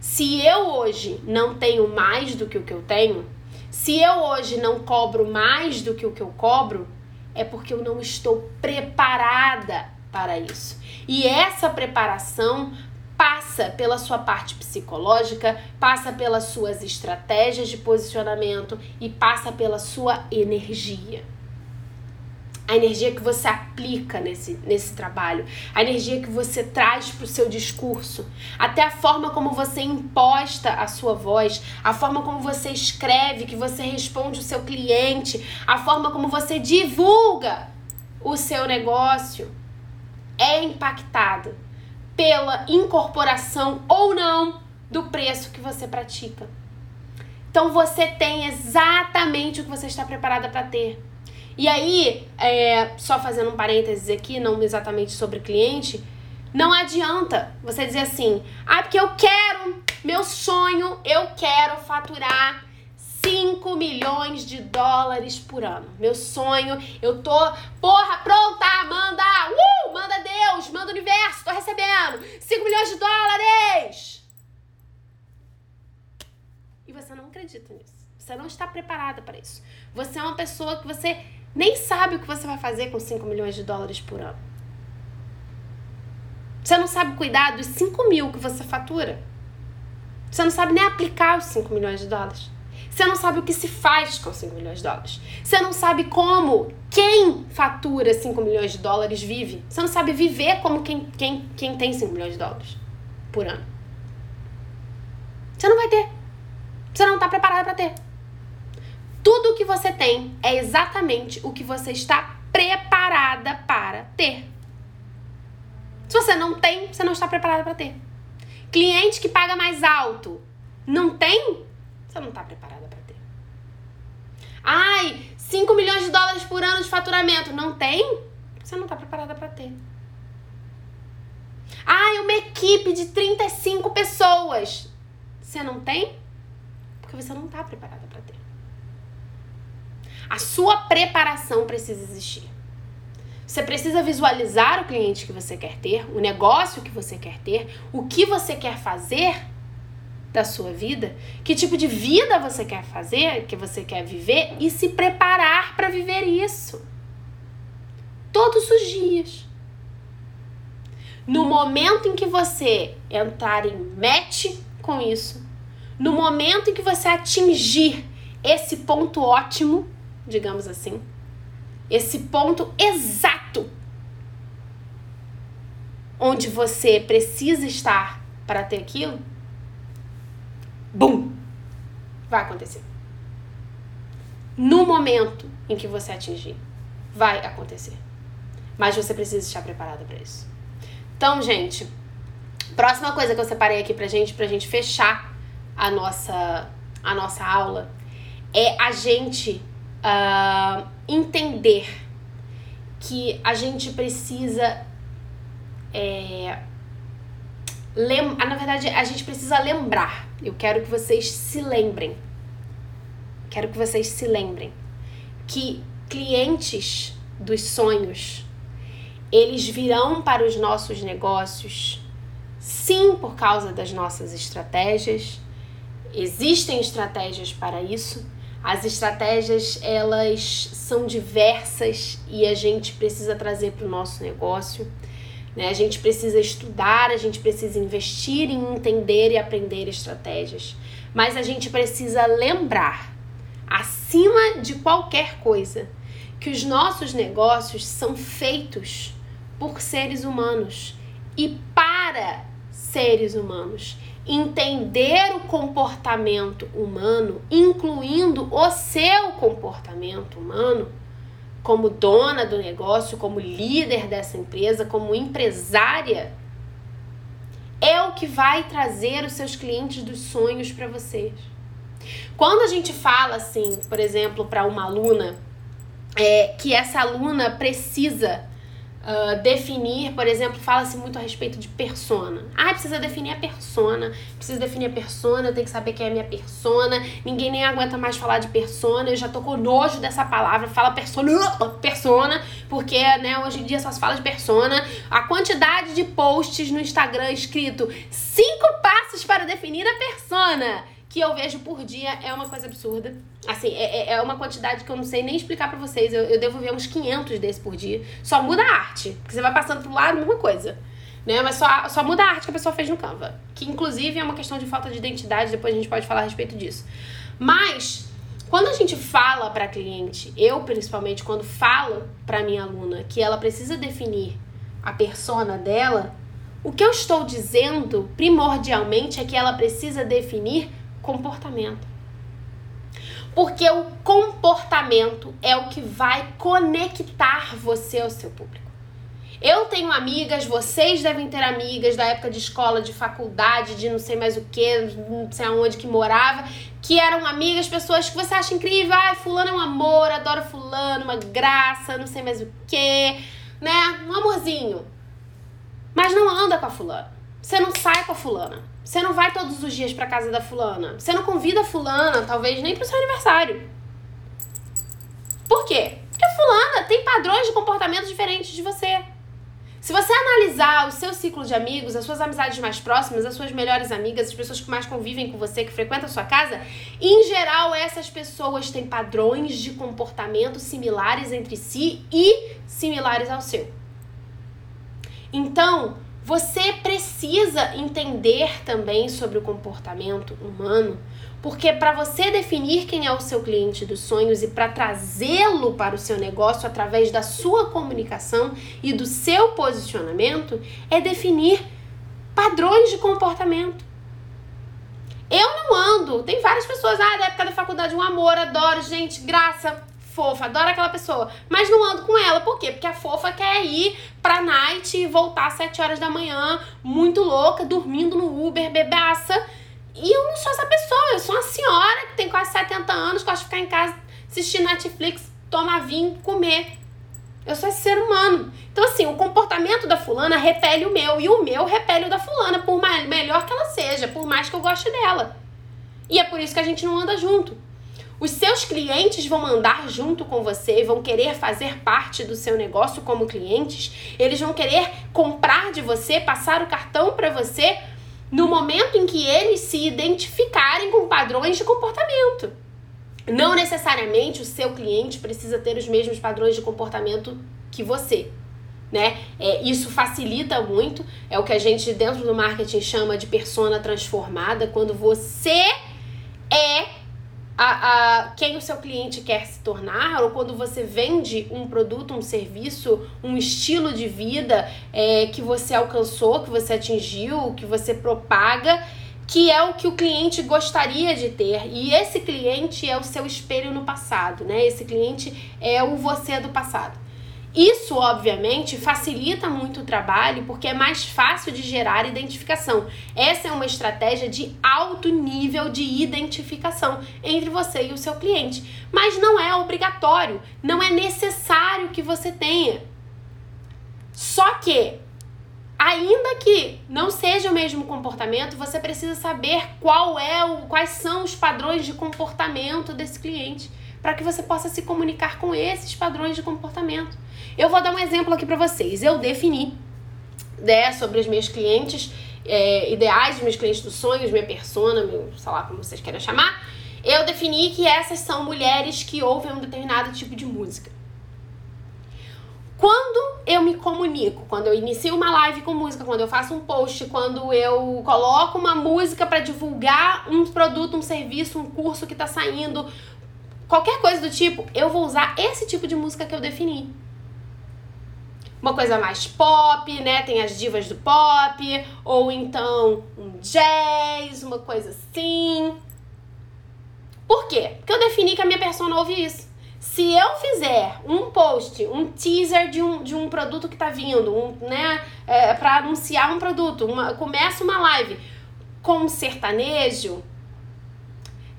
Se eu hoje não tenho mais do que o que eu tenho, se eu hoje não cobro mais do que o que eu cobro, é porque eu não estou preparada para isso. E essa preparação passa pela sua parte psicológica, passa pelas suas estratégias de posicionamento e passa pela sua energia. a energia que você aplica nesse, nesse trabalho, a energia que você traz para o seu discurso, até a forma como você imposta a sua voz, a forma como você escreve, que você responde o seu cliente, a forma como você divulga o seu negócio é impactada pela incorporação ou não do preço que você pratica. Então você tem exatamente o que você está preparada para ter. E aí, é, só fazendo um parênteses aqui, não exatamente sobre cliente, não adianta você dizer assim, ah, porque eu quero, meu sonho, eu quero faturar 5 milhões de dólares por ano. Meu sonho, eu tô, porra, pronta, manda, uh, manda Deus, manda universo, tô recebendo 5 milhões de dólares. E você não acredita nisso. Você não está preparada para isso. Você é uma pessoa que você nem sabe o que você vai fazer com 5 milhões de dólares por ano. Você não sabe cuidar dos 5 mil que você fatura. Você não sabe nem aplicar os 5 milhões de dólares. Você não sabe o que se faz com 5 milhões de dólares. Você não sabe como quem fatura 5 milhões de dólares vive. Você não sabe viver como quem, quem, quem tem 5 milhões de dólares por ano. Você não vai ter. Você não está preparado para ter. Tudo o que você tem é exatamente o que você está preparada para ter. Se você não tem, você não está preparada para ter. Cliente que paga mais alto, não tem? Você não está preparada para ter. Ai, 5 milhões de dólares por ano de faturamento, não tem? Você não está preparada para ter. Ai, uma equipe de 35 pessoas. Você não tem? Porque você não está preparada para ter. A sua preparação precisa existir. Você precisa visualizar o cliente que você quer ter, o negócio que você quer ter, o que você quer fazer da sua vida, que tipo de vida você quer fazer, que você quer viver e se preparar para viver isso. Todos os dias. No momento em que você entrar em match com isso, no momento em que você atingir esse ponto ótimo, digamos assim, esse ponto exato onde você precisa estar para ter aquilo, bum, vai acontecer. No momento em que você atingir, vai acontecer. Mas você precisa estar preparada para isso. Então, gente, próxima coisa que eu separei aqui pra gente, pra gente fechar a nossa, a nossa aula, é a gente uh, entender que a gente precisa. É, lem ah, na verdade, a gente precisa lembrar. Eu quero que vocês se lembrem. Quero que vocês se lembrem que clientes dos sonhos eles virão para os nossos negócios sim por causa das nossas estratégias. Existem estratégias para isso, as estratégias elas são diversas e a gente precisa trazer para o nosso negócio. Né? A gente precisa estudar, a gente precisa investir em entender e aprender estratégias. Mas a gente precisa lembrar, acima de qualquer coisa, que os nossos negócios são feitos por seres humanos e para seres humanos entender o comportamento humano, incluindo o seu comportamento humano, como dona do negócio, como líder dessa empresa, como empresária, é o que vai trazer os seus clientes dos sonhos para vocês. Quando a gente fala assim, por exemplo, para uma aluna, é, que essa aluna precisa Uh, definir, por exemplo, fala-se muito a respeito de persona. Ah, precisa definir a persona. Precisa definir a persona, eu tenho que saber quem é a minha persona. Ninguém nem aguenta mais falar de persona. Eu já tô com nojo dessa palavra. Fala persona, persona, porque, né, hoje em dia só se fala de persona. A quantidade de posts no Instagram escrito cinco passos para definir a persona que eu vejo por dia é uma coisa absurda. Assim, é, é, é uma quantidade que eu não sei nem explicar para vocês. Eu, eu devo ver uns 500 desses por dia. Só muda a arte. Porque você vai passando pro lado, mesma coisa. Né? Mas só, só muda a arte que a pessoa fez no Canva. Que inclusive é uma questão de falta de identidade. Depois a gente pode falar a respeito disso. Mas Quando a gente fala para cliente, eu principalmente quando falo para minha aluna que ela precisa definir a persona dela, o que eu estou dizendo primordialmente é que ela precisa definir comportamento. Porque o comportamento é o que vai conectar você ao seu público. Eu tenho amigas, vocês devem ter amigas da época de escola, de faculdade, de não sei mais o que, não sei aonde que morava, que eram amigas, pessoas que você acha incrível. Ai, fulano é um amor, adoro fulano, uma graça, não sei mais o que, né? Um amorzinho. Mas não anda com a fulana. Você não sai com a fulana. Você não vai todos os dias pra casa da fulana. Você não convida a fulana, talvez nem pro seu aniversário. Por quê? Porque a fulana tem padrões de comportamento diferentes de você. Se você analisar o seu ciclo de amigos, as suas amizades mais próximas, as suas melhores amigas, as pessoas que mais convivem com você, que frequentam a sua casa, em geral essas pessoas têm padrões de comportamento similares entre si e similares ao seu. Então, você precisa entender também sobre o comportamento humano porque para você definir quem é o seu cliente dos sonhos e para trazê-lo para o seu negócio através da sua comunicação e do seu posicionamento, é definir padrões de comportamento. Eu não ando, tem várias pessoas, ah, da época da faculdade, um amor, adoro, gente, graça, fofa, adoro aquela pessoa, mas não ando com ela, por quê? Porque a fofa quer ir pra night e voltar às 7 horas da manhã, muito louca, dormindo no Uber, bebaça e eu não sou essa pessoa, eu sou uma senhora que tem quase 70 anos, gosta de ficar em casa, assistir Netflix, tomar vinho, comer. Eu sou esse ser humano. Então, assim, o comportamento da fulana repele o meu, e o meu repele o da fulana, por mais, melhor que ela seja, por mais que eu goste dela. E é por isso que a gente não anda junto. Os seus clientes vão andar junto com você, vão querer fazer parte do seu negócio como clientes, eles vão querer comprar de você, passar o cartão para você no momento em que eles se identificarem com padrões de comportamento. Não necessariamente o seu cliente precisa ter os mesmos padrões de comportamento que você. Né? É, isso facilita muito, é o que a gente dentro do marketing chama de persona transformada, quando você é a, a, quem o seu cliente quer se tornar, ou quando você vende um produto, um serviço, um estilo de vida é, que você alcançou, que você atingiu, que você propaga, que é o que o cliente gostaria de ter. E esse cliente é o seu espelho no passado, né? Esse cliente é o você do passado. Isso, obviamente, facilita muito o trabalho porque é mais fácil de gerar identificação. Essa é uma estratégia de alto nível de identificação entre você e o seu cliente. Mas não é obrigatório, não é necessário que você tenha. Só que, ainda que não seja o mesmo comportamento, você precisa saber qual é o, quais são os padrões de comportamento desse cliente para que você possa se comunicar com esses padrões de comportamento. Eu vou dar um exemplo aqui para vocês. Eu defini né, sobre os meus clientes é, ideais, os meus clientes dos sonhos, minha persona, meu, sei lá como vocês querem chamar. Eu defini que essas são mulheres que ouvem um determinado tipo de música. Quando eu me comunico, quando eu inicio uma live com música, quando eu faço um post, quando eu coloco uma música para divulgar um produto, um serviço, um curso que está saindo, qualquer coisa do tipo, eu vou usar esse tipo de música que eu defini uma coisa mais pop, né? Tem as divas do pop, ou então um jazz, uma coisa assim. Por quê? Porque eu defini que a minha persona ouve isso. Se eu fizer um post, um teaser de um, de um produto que tá vindo, um, né, é, para anunciar um produto, uma, começa uma live com sertanejo,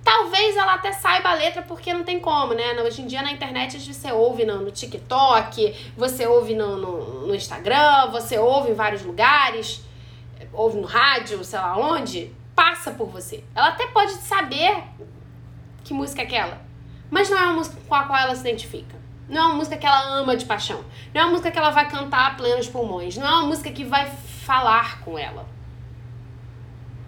Talvez ela até saiba a letra porque não tem como, né? Hoje em dia na internet você ouve no, no TikTok, você ouve no, no, no, Instagram, você ouve em vários lugares, ouve no rádio, sei lá onde, passa por você. Ela até pode saber que música é aquela, mas não é uma música com a qual ela se identifica. Não é uma música que ela ama de paixão. Não é uma música que ela vai cantar a plenos pulmões. Não é uma música que vai falar com ela.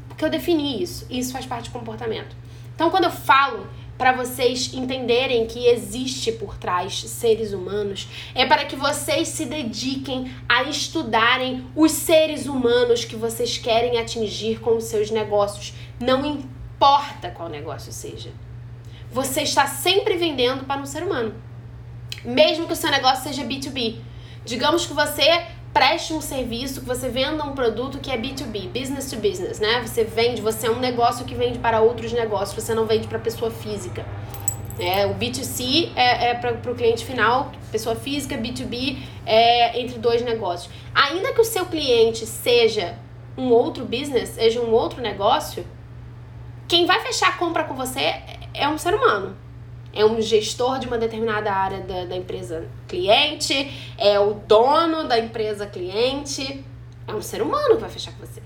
Porque eu defini isso. E isso faz parte do comportamento. Então, quando eu falo para vocês entenderem que existe por trás seres humanos, é para que vocês se dediquem a estudarem os seres humanos que vocês querem atingir com os seus negócios. Não importa qual negócio seja. você está sempre vendendo para um ser humano. Mesmo que o seu negócio seja B2B. Digamos que você preste um serviço, que você venda um produto que é B2B, business to business, né? Você vende, você é um negócio que vende para outros negócios, você não vende para pessoa física. É, o B2C é, é para o cliente final, pessoa física, B2B é entre dois negócios. Ainda que o seu cliente seja um outro business, seja um outro negócio, quem vai fechar a compra com você é um ser humano. É um gestor de uma determinada área da, da empresa cliente, é o dono da empresa cliente, é um ser humano que vai fechar com você.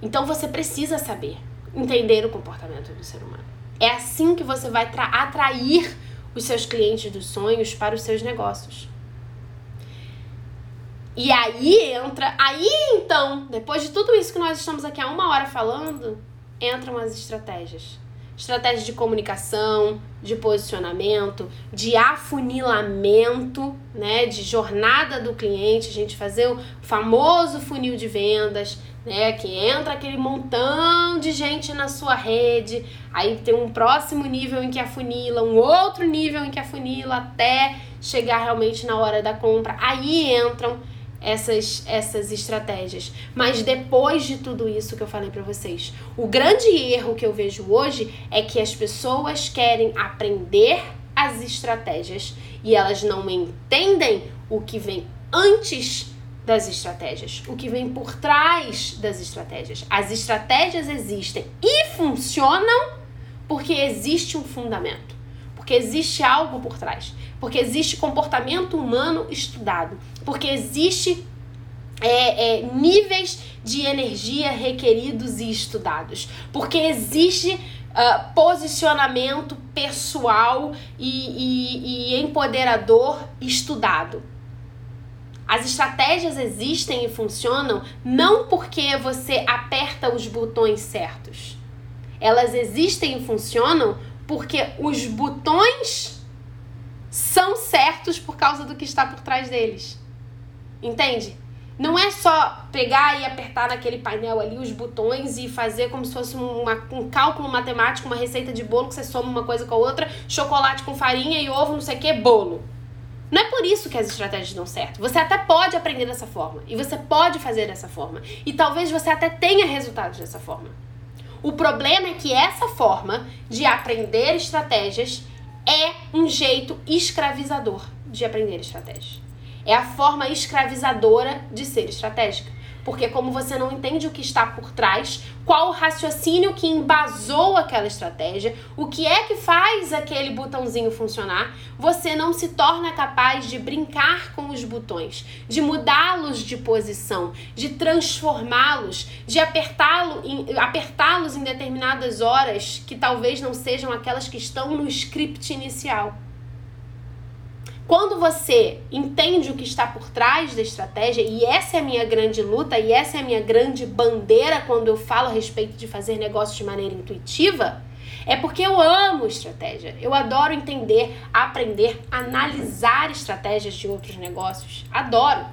Então você precisa saber, entender o comportamento do ser humano. É assim que você vai atrair os seus clientes dos sonhos para os seus negócios. E aí entra, aí então, depois de tudo isso que nós estamos aqui há uma hora falando, entram as estratégias. Estratégia de comunicação, de posicionamento, de afunilamento, né, de jornada do cliente, a gente fazer o famoso funil de vendas, né, que entra aquele montão de gente na sua rede, aí tem um próximo nível em que afunila, um outro nível em que afunila até chegar realmente na hora da compra. Aí entram essas, essas estratégias. Mas depois de tudo isso que eu falei para vocês, o grande erro que eu vejo hoje é que as pessoas querem aprender as estratégias e elas não entendem o que vem antes das estratégias, o que vem por trás das estratégias. As estratégias existem e funcionam porque existe um fundamento, porque existe algo por trás porque existe comportamento humano estudado, porque existe é, é, níveis de energia requeridos e estudados, porque existe uh, posicionamento pessoal e, e, e empoderador estudado. As estratégias existem e funcionam não porque você aperta os botões certos. Elas existem e funcionam porque os botões são certos por causa do que está por trás deles. Entende? Não é só pegar e apertar naquele painel ali os botões e fazer como se fosse uma, um cálculo matemático, uma receita de bolo que você soma uma coisa com a outra, chocolate com farinha e ovo, não sei o que, bolo. Não é por isso que as estratégias dão certo. Você até pode aprender dessa forma. E você pode fazer dessa forma. E talvez você até tenha resultados dessa forma. O problema é que essa forma de aprender estratégias é um jeito escravizador de aprender estratégia. É a forma escravizadora de ser estratégica. Porque como você não entende o que está por trás, qual o raciocínio que embasou aquela estratégia, o que é que faz aquele botãozinho funcionar, você não se torna capaz de brincar com os botões, de mudá-los de posição, de transformá-los, de apertá-los em, apertá em determinadas horas que talvez não sejam aquelas que estão no script inicial. Quando você entende o que está por trás da estratégia, e essa é a minha grande luta, e essa é a minha grande bandeira quando eu falo a respeito de fazer negócios de maneira intuitiva, é porque eu amo estratégia. Eu adoro entender, aprender, analisar estratégias de outros negócios. Adoro.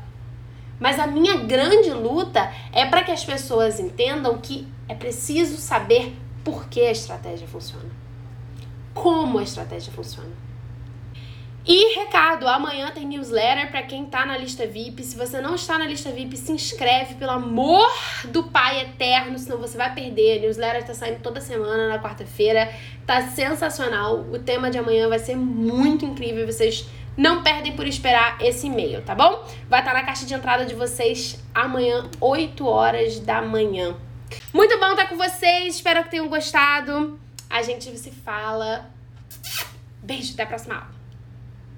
Mas a minha grande luta é para que as pessoas entendam que é preciso saber por que a estratégia funciona. Como a estratégia funciona. E recado, amanhã tem newsletter para quem tá na lista VIP. Se você não está na lista VIP, se inscreve, pelo amor do Pai Eterno, senão você vai perder. A newsletter tá saindo toda semana na quarta-feira. Tá sensacional. O tema de amanhã vai ser muito incrível. Vocês não perdem por esperar esse e-mail, tá bom? Vai estar tá na caixa de entrada de vocês amanhã, 8 horas da manhã. Muito bom estar com vocês. Espero que tenham gostado. A gente se fala. Beijo, até a próxima aula.